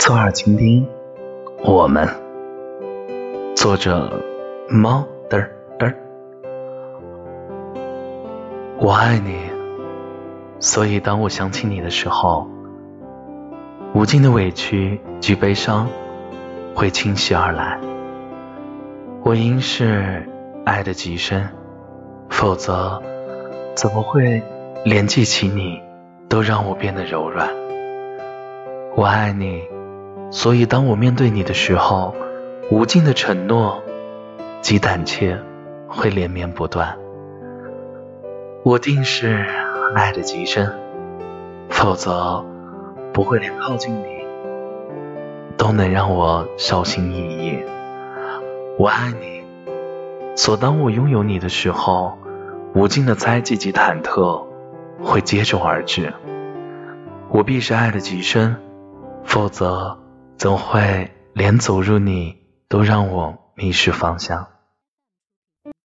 侧耳倾听，我们。作者：猫嘚嘚。我爱你，所以当我想起你的时候，无尽的委屈及悲伤会侵袭而来。我应是爱的极深，否则怎么会连记起你都让我变得柔软？我爱你。所以，当我面对你的时候，无尽的承诺及胆怯会连绵不断。我定是爱的极深，否则不会连靠近你都能让我小心翼翼。我爱你，所当我拥有你的时候，无尽的猜忌及忐忑会接踵而至。我必是爱的极深，否则。总会连走入你都让我迷失方向？